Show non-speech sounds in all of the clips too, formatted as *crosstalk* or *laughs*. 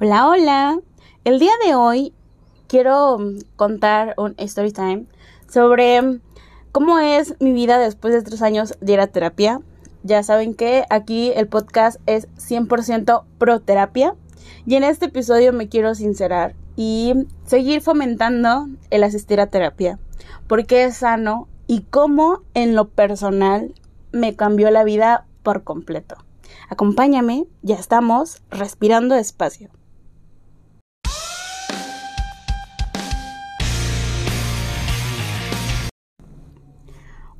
Hola, hola. El día de hoy quiero contar un story time sobre cómo es mi vida después de tres años de ir a terapia. Ya saben que aquí el podcast es 100% pro terapia y en este episodio me quiero sincerar y seguir fomentando el asistir a terapia porque es sano y cómo en lo personal me cambió la vida por completo. Acompáñame, ya estamos respirando despacio.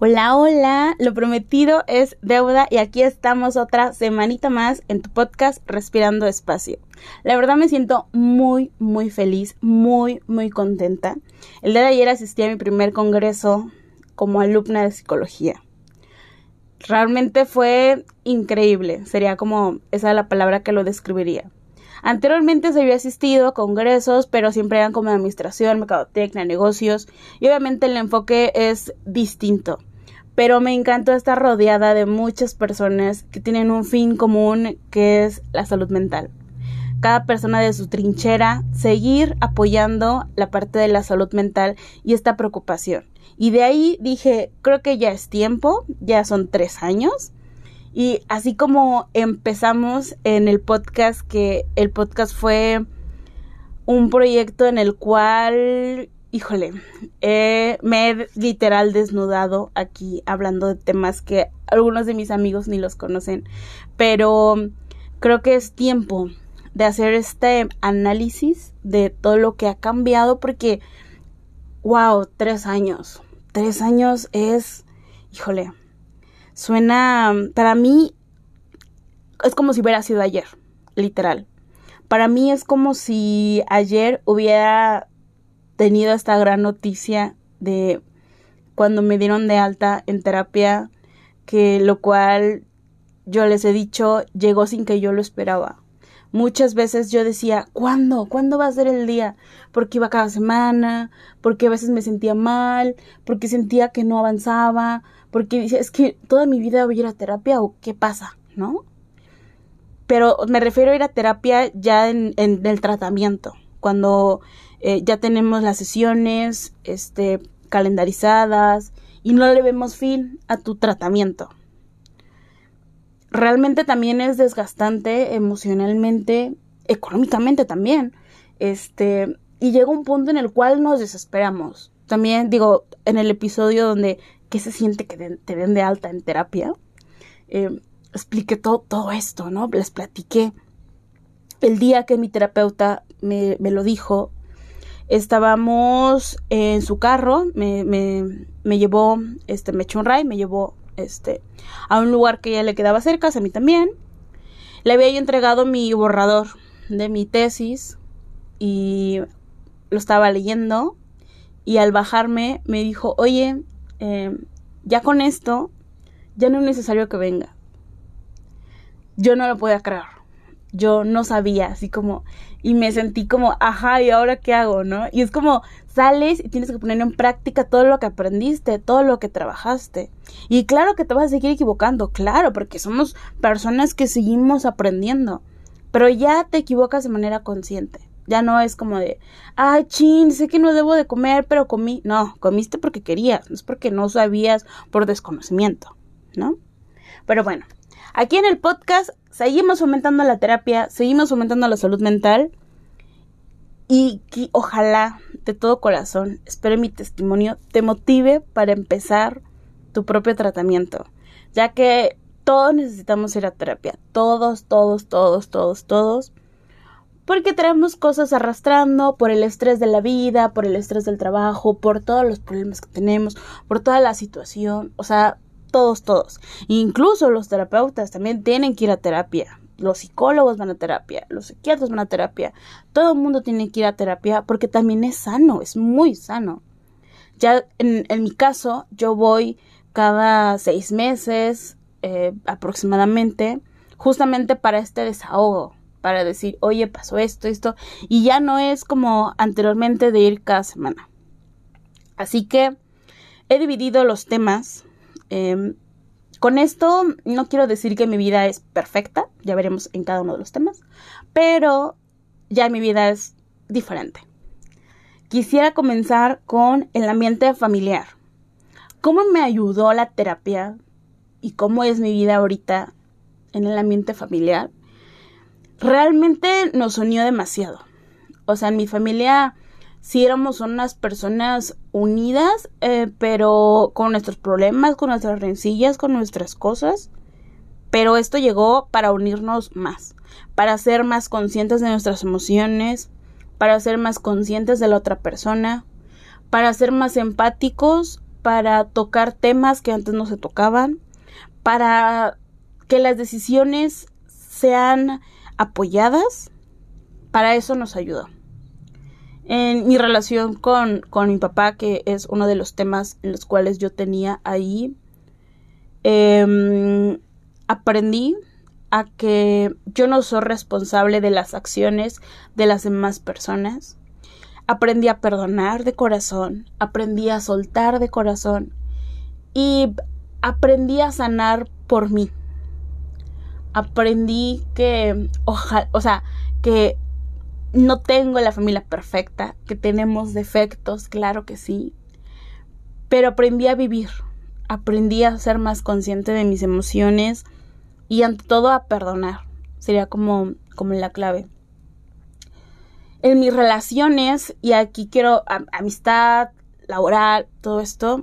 Hola, hola, lo prometido es deuda y aquí estamos otra semanita más en tu podcast Respirando Espacio. La verdad me siento muy, muy feliz, muy, muy contenta. El día de ayer asistí a mi primer congreso como alumna de psicología. Realmente fue increíble, sería como esa es la palabra que lo describiría. Anteriormente se había asistido a congresos, pero siempre eran como administración, mercadotecnia, negocios, y obviamente el enfoque es distinto pero me encantó estar rodeada de muchas personas que tienen un fin común que es la salud mental. Cada persona de su trinchera, seguir apoyando la parte de la salud mental y esta preocupación. Y de ahí dije, creo que ya es tiempo, ya son tres años. Y así como empezamos en el podcast, que el podcast fue un proyecto en el cual híjole, me he literal desnudado aquí hablando de temas que algunos de mis amigos ni los conocen, pero creo que es tiempo de hacer este análisis de todo lo que ha cambiado porque, wow, tres años, tres años es, híjole, suena, para mí es como si hubiera sido ayer, literal. Para mí es como si ayer hubiera tenido esta gran noticia de cuando me dieron de alta en terapia, que lo cual yo les he dicho llegó sin que yo lo esperaba. Muchas veces yo decía, ¿cuándo? ¿Cuándo va a ser el día? Porque iba cada semana, porque a veces me sentía mal, porque sentía que no avanzaba, porque decía, es que toda mi vida voy a ir a terapia o qué pasa, ¿no? Pero me refiero a ir a terapia ya en, en el tratamiento, cuando eh, ya tenemos las sesiones este, calendarizadas y no le vemos fin a tu tratamiento. Realmente también es desgastante emocionalmente, económicamente también. Este, y llega un punto en el cual nos desesperamos. También digo, en el episodio donde qué se siente que te den de alta en terapia, eh, expliqué todo, todo esto, ¿no? Les platiqué. El día que mi terapeuta me, lo dijo, estábamos en su carro, me, me, me llevó, este, me echó un ray, me llevó, este, a un lugar que ya le quedaba cerca, a mí también. Le había entregado mi borrador de mi tesis y lo estaba leyendo y al bajarme me dijo, oye, eh, ya con esto, ya no es necesario que venga. Yo no lo podía creer yo no sabía, así como, y me sentí como, ajá, ¿y ahora qué hago, no? Y es como, sales y tienes que poner en práctica todo lo que aprendiste, todo lo que trabajaste. Y claro que te vas a seguir equivocando, claro, porque somos personas que seguimos aprendiendo, pero ya te equivocas de manera consciente. Ya no es como de, ay, chin, sé que no debo de comer, pero comí. No, comiste porque querías, no es porque no sabías por desconocimiento, ¿no? Pero bueno, Aquí en el podcast seguimos fomentando la terapia, seguimos fomentando la salud mental y que ojalá de todo corazón, espero mi testimonio, te motive para empezar tu propio tratamiento, ya que todos necesitamos ir a terapia, todos, todos, todos, todos, todos, porque traemos cosas arrastrando por el estrés de la vida, por el estrés del trabajo, por todos los problemas que tenemos, por toda la situación, o sea, todos, todos. Incluso los terapeutas también tienen que ir a terapia. Los psicólogos van a terapia, los psiquiatras van a terapia. Todo el mundo tiene que ir a terapia porque también es sano, es muy sano. Ya en, mi caso, yo voy cada seis meses eh, aproximadamente, justamente para este desahogo, para decir, oye, pasó esto, esto, y ya no es como anteriormente de ir cada semana. Así que he dividido los temas Em, con esto no quiero decir que mi vida es perfecta, ya veremos en cada uno de los temas, pero ya mi vida es diferente. Quisiera comenzar con el ambiente familiar. ¿Cómo me ayudó la terapia y cómo es mi vida ahorita en el ambiente familiar? Realmente nos unió demasiado. O sea, en mi familia sí éramos unas personas unidas, eh, pero con nuestros problemas, con nuestras rencillas, con nuestras cosas. Pero esto llegó para unirnos más, para ser más conscientes de nuestras emociones, para ser más conscientes de la otra persona, para ser más empáticos, para tocar temas que antes no se tocaban, para que las decisiones sean apoyadas. Para eso nos ayudó. En mi relación con, con mi papá, que es uno de los temas en los cuales yo tenía ahí, em, aprendí a que yo no soy responsable de las acciones de las demás personas. Aprendí a perdonar de corazón, aprendí a soltar de corazón y aprendí a sanar por mí. Aprendí que, ojalá, o sea, que no tengo la familia perfecta, que tenemos defectos, claro que sí, pero aprendí a vivir, aprendí a ser más consciente de mis emociones, y ante todo a perdonar. Sería como, como la clave. En mis relaciones, y aquí quiero amistad, laboral, todo esto,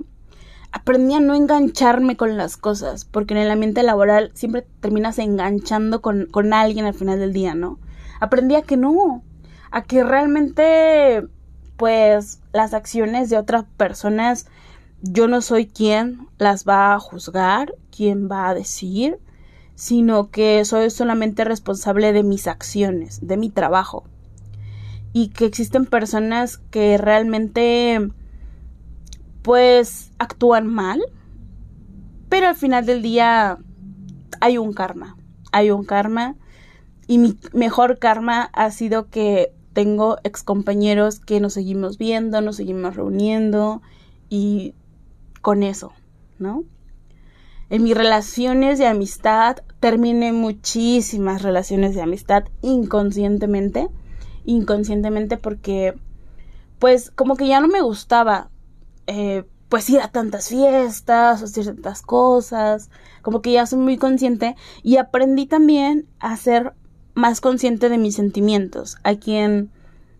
aprendí a no engancharme con las cosas, porque en el ambiente laboral siempre terminas enganchando con, con alguien al final del día, ¿no? Aprendí a que no, a que realmente, pues, las acciones de otras personas, yo no soy quien las va a juzgar, quien va a decir, sino que soy solamente responsable de mis acciones, de mi trabajo. Y que existen personas que realmente pues actúan mal, pero al final del día hay un karma, hay un karma y mi mejor karma ha sido que tengo excompañeros que nos seguimos viendo, nos seguimos reuniendo y con eso, ¿no? En mis relaciones de amistad terminé muchísimas relaciones de amistad inconscientemente. Inconscientemente porque pues como que ya no me gustaba eh, pues ir a tantas fiestas, hacer tantas cosas, como que ya soy muy consciente y aprendí también a ser más consciente de mis sentimientos, a quién,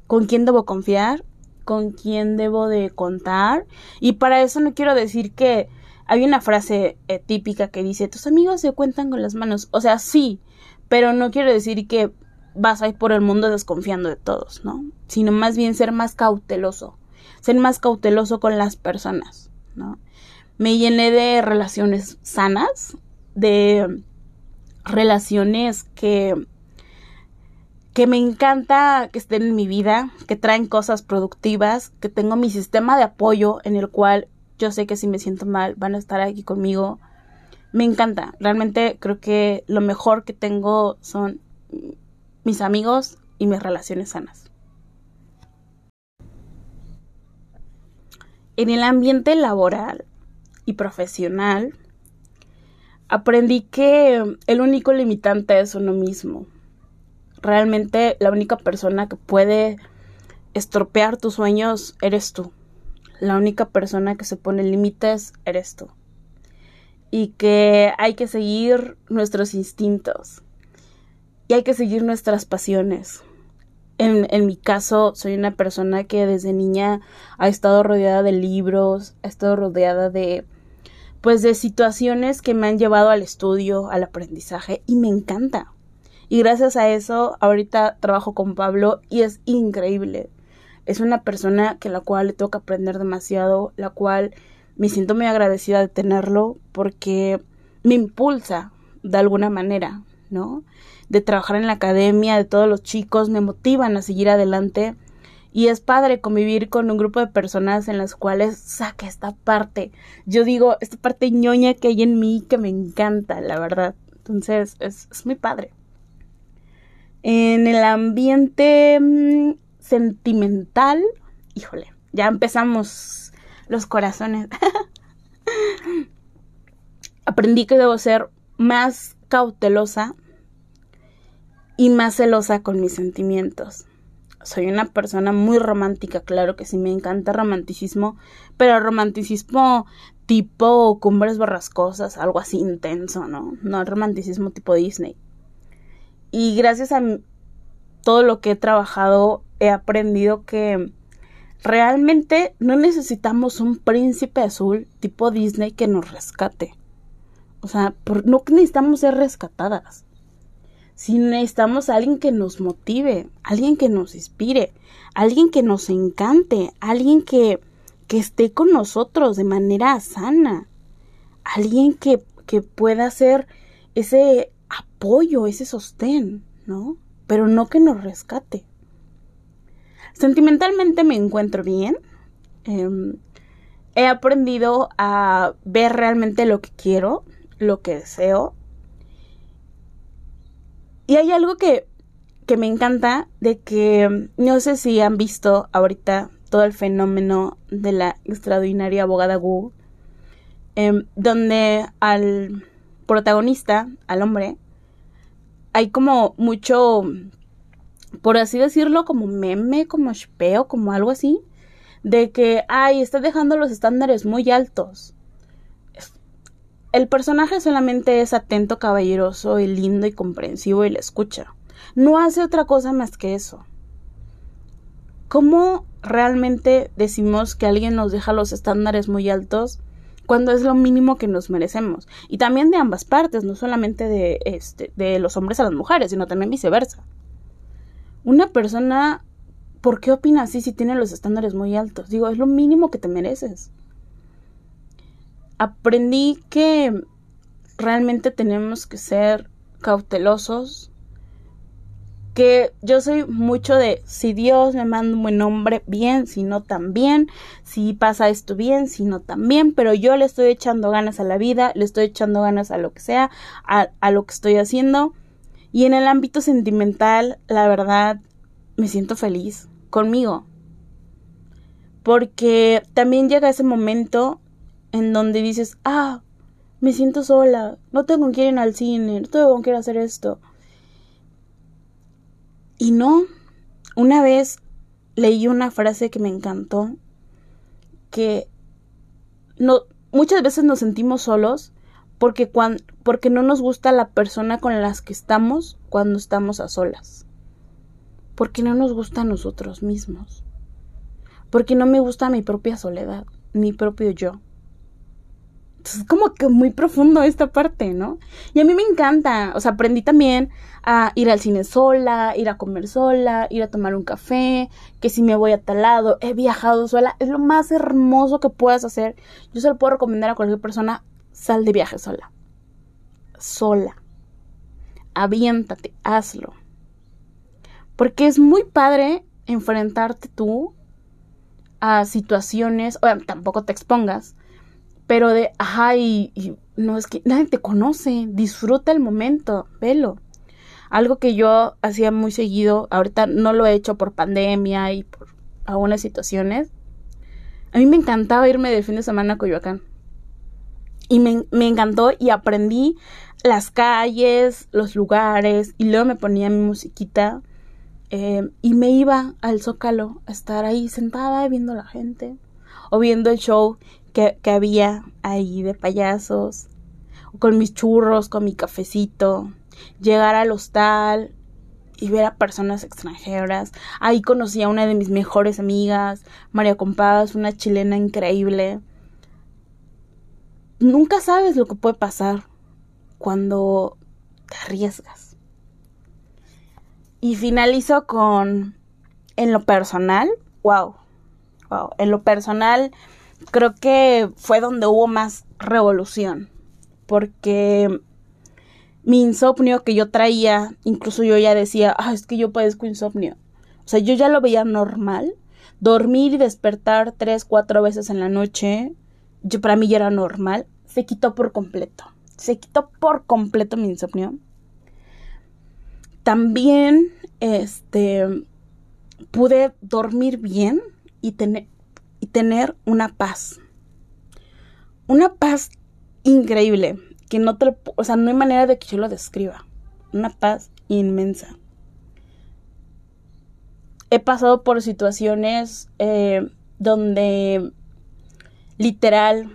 con quién debo confiar, con quién debo de contar y para eso no quiero decir que hay una frase eh, típica que dice, tus amigos se cuentan con las manos. O sea, sí, pero no quiere decir que vas a ir por el mundo desconfiando de todos, ¿no? Sino más bien ser más cauteloso, ser más cauteloso con las personas, ¿no? Me llené de relaciones sanas, de relaciones que que me encanta que estén en mi vida, que traen cosas productivas, que tengo mi sistema de apoyo en el cual yo sé que si me siento mal van a estar aquí conmigo. Me encanta. Realmente creo que lo mejor que tengo son mis amigos y mis relaciones sanas. En el ambiente laboral y profesional, aprendí que el único limitante es uno mismo. Realmente la única persona que puede estropear tus sueños eres tú la única persona que se pone límites eres tú. Y que hay que seguir nuestros instintos. Y hay que seguir nuestras pasiones. En, en, mi caso, soy una persona que desde niña ha estado rodeada de libros, ha estado rodeada de pues de situaciones que me han llevado al estudio, al aprendizaje y me encanta. Y gracias a eso, ahorita trabajo con Pablo y es increíble es una persona que la cual le que aprender demasiado, la cual me siento muy agradecida de tenerlo porque me impulsa de alguna manera, ¿no? De trabajar en la academia, de todos los chicos, me motivan a seguir adelante y es padre convivir con un grupo de personas en las cuales saca esta parte. Yo digo, esta parte ñoña que hay en mí que me encanta, la verdad. Entonces, es, es muy padre. En el ambiente mm, sentimental, híjole, ya empezamos los corazones. *laughs* Aprendí que debo ser más cautelosa y más celosa con mis sentimientos. soy una persona muy romántica, claro que sí, me encanta romanticismo, pero romanticismo tipo cumbres borrascosas, algo así intenso, ¿no? No el romanticismo tipo Disney. Y gracias a todo lo que he trabajado, he aprendido que realmente no necesitamos un príncipe azul tipo Disney que nos rescate. O sea, no necesitamos ser rescatadas. Si necesitamos a alguien que nos motive, alguien que nos inspire, alguien que nos encante, alguien que, que esté con nosotros de manera sana, alguien que, que pueda ser ese apoyo, ese sostén, ¿no? Pero no que nos rescate. Sentimentalmente me encuentro bien. Em, he aprendido a ver realmente lo que quiero, lo que deseo. Y hay algo que, que me encanta de que no sé si han visto ahorita todo el fenómeno de la extraordinaria abogada Wu, em, donde al protagonista, al hombre, hay como mucho, por así decirlo, como meme, como shpeo, como algo así, de que, ay, está dejando los estándares muy altos. El personaje solamente es atento, caballeroso y lindo y comprensivo y le escucha. No hace otra cosa más que eso. ¿Cómo realmente decimos que alguien nos deja los estándares muy altos cuando es lo mínimo que nos merecemos? Y también de ambas partes, no solamente de, este, de los hombres a las mujeres, sino también viceversa. Una persona, ¿por qué opina así si tiene los estándares muy altos? Digo, es lo mínimo que te mereces aprendí que realmente tenemos que ser cautelosos, que yo soy mucho de si Dios me manda un buen hombre, bien, si no también, si pasa esto bien, si no también, pero yo le estoy echando ganas a la vida, le estoy echando ganas a lo que sea, a, a lo que estoy haciendo. Y en el ámbito sentimental, la verdad, me siento feliz conmigo. Porque también llega ese momento en donde dices, ah, me siento sola, no tengo que ir al cine, no tengo ir a hacer esto. Y no, una vez leí una frase que me encantó, que no, muchas veces nos sentimos solos porque, porque no nos gusta la persona con la que estamos cuando estamos a solas. Porque no nos gusta a nosotros mismos. Porque no me gusta mi propia soledad, mi propio yo es como que muy profundo esta parte, ¿no? Y a mí me encanta, o sea, aprendí también a ir al cine sola, ir a comer sola, ir a tomar un café, que si me voy a tal lado, he viajado sola, es lo más hermoso que puedas hacer. Yo se lo puedo recomendar a cualquier persona, sal de viaje sola. Sola. Aviéntate, hazlo. Porque es muy padre enfrentarte tú a situaciones, o tampoco te expongas, pero de, ajá, y, no es que nadie te conoce, disfruta el momento, velo. Algo que yo hacía muy seguido, ahorita no lo he hecho por pandemia y por algunas situaciones. A mí me encantaba irme de fin de semana a Coyoacán. Y me, me encantó y aprendí las calles, los lugares, y luego me ponía mi musiquita. Eh, y me iba al Zócalo a estar ahí sentada viendo la gente o viendo el show que, había ahí de payasos, con mis churros, con mi cafecito, llegar al hostal y ver a personas extranjeras. Ahí conocí a una de mis mejores amigas, María Compás, una chilena increíble. Nunca sabes lo que puede pasar cuando te arriesgas. Y finalizo con, en lo personal, wow, wow, en lo personal, creo que fue donde hubo más revolución, porque mi insomnio que yo traía, incluso yo ya decía, ah, es que yo padezco insomnio. O sea, yo ya lo veía normal. Dormir y despertar tres, cuatro veces en la noche, yo, para mí ya era normal. Se quitó por completo. Se quitó por completo mi insomnio. También, este, pude dormir bien y tener, y tener una paz. Una paz increíble, que no te o sea, no hay manera de que yo lo describa. Una paz inmensa. he pasado por situaciones eh, donde literal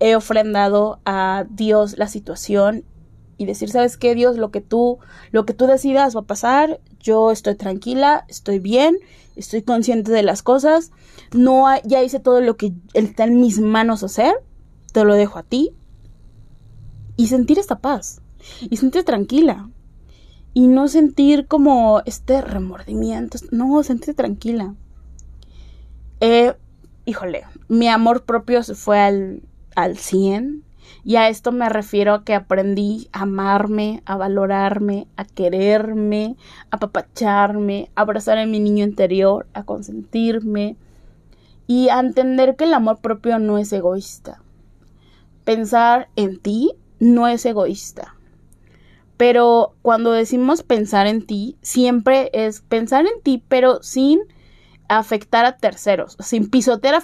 he ofrendado a Dios la situación y decir, ¿sabes qué, Dios? Lo que tú, lo que tú decidas va a pasar. Yo estoy tranquila, estoy bien, estoy consciente de las cosas. No ya hice todo lo que está en mis manos hacer. Te lo dejo a ti. Y sentir esta paz. Y sentir tranquila. Y no sentir como este remordimiento. No, sentir tranquila. Eh, híjole, mi amor propio se fue al, al 100 y a esto me refiero a que aprendí a amarme, a valorarme, a quererme, a papacharme, a abrazar a mi niño interior, a consentirme y a entender que el amor propio no es egoísta. Pensar en ti no es egoísta. Pero cuando decimos pensar en ti, siempre es pensar en ti, pero sin afectar a terceros, sin pisotear a,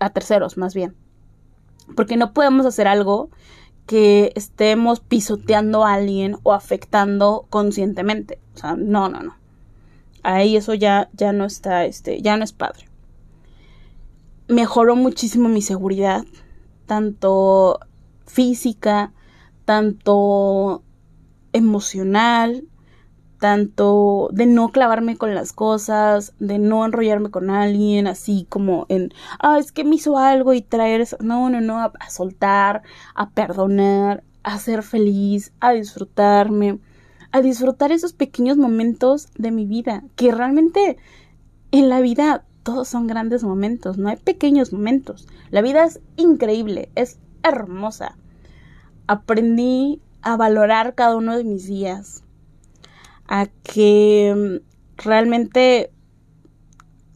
a terceros más bien porque no podemos hacer algo que estemos pisoteando a alguien o afectando conscientemente. O sea, no, no, no. Ahí eso ya, ya no está, este, ya no es padre. Mejoró muchísimo mi seguridad, tanto física, tanto emocional, tanto de no clavarme con las cosas, de no enrollarme con alguien, así como en, ah, es que me hizo algo y traer eso. No, no, no, a, soltar, a perdonar, a ser feliz, a disfrutarme, a disfrutar esos pequeños momentos de mi vida, que realmente en la vida todos son grandes momentos, no hay pequeños momentos. La vida es increíble, es hermosa. Aprendí a valorar cada uno de mis días, a que mm, realmente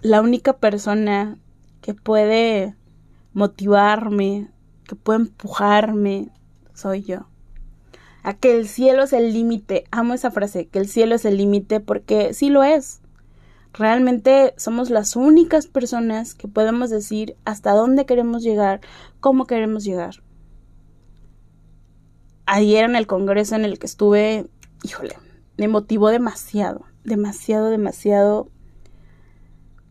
la única persona que puede motivarme, que puede empujarme, soy yo. A que el cielo es el límite. Amo esa frase, que el cielo es el límite porque sí lo es. Realmente somos las únicas personas que podemos decir hasta dónde queremos llegar, cómo queremos llegar. Ayer en el congreso en el que estuve, híjole, me motivó demasiado, demasiado, demasiado,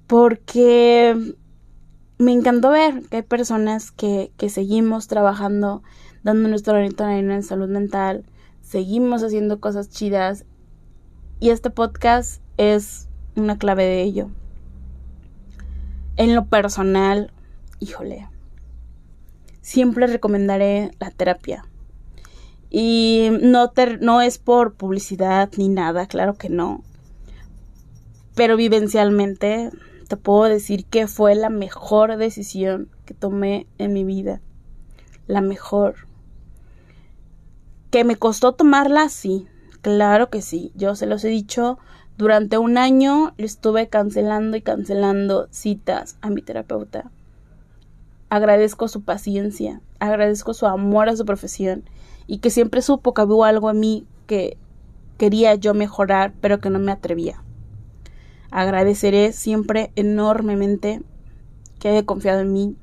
porque me encantó ver que hay personas que, que seguimos trabajando, dando nuestro granito de arena en salud mental, seguimos haciendo cosas chidas y este podcast es una clave de ello. En lo personal, híjole, siempre recomendaré la terapia. Y no, no es por publicidad ni nada, claro que no. Pero vivencialmente te puedo decir que fue la mejor decisión que tomé en mi vida. La mejor. ¿Que me costó tomarla? Sí, claro que sí. Yo se los he dicho, durante un año le estuve cancelando y cancelando citas a mi terapeuta. Agradezco su paciencia, agradezco su amor a su profesión y que siempre supo que había algo en mí que quería yo mejorar, pero que no me atrevía. Agradeceré siempre enormemente que haya confiado en mí.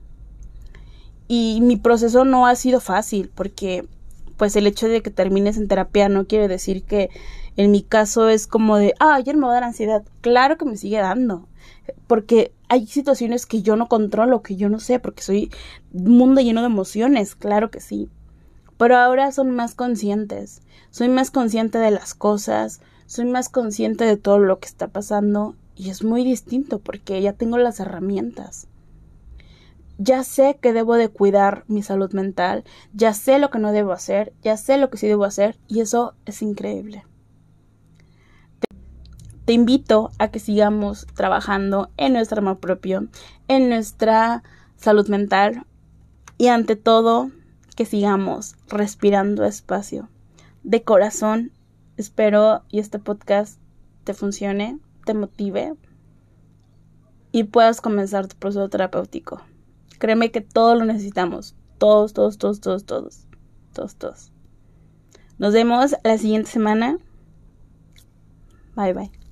Y mi proceso no ha sido fácil, porque pues el hecho de que termines en terapia no quiere decir que en mi caso es como de, ah, ayer me va a dar ansiedad. Claro que me sigue dando, porque hay situaciones que yo no controlo, que yo no sé, porque soy un mundo lleno de emociones, claro que sí pero ahora son más conscientes. Soy más consciente de las cosas, soy más consciente de todo lo que está pasando y es muy distinto porque ya tengo las herramientas. Ya sé que debo de cuidar mi salud mental, ya sé lo que no debo hacer, ya sé lo que sí debo hacer y eso es increíble. Te invito a que sigamos trabajando en nuestro amor propio, en nuestra salud mental y ante todo que sigamos respirando espacio. De corazón, espero y este podcast te funcione, te motive y puedas comenzar tu proceso terapéutico. Créeme que todos lo necesitamos. Todos, todos, todos, todos, todos. Todos, todos. Nos vemos la siguiente semana. Bye bye.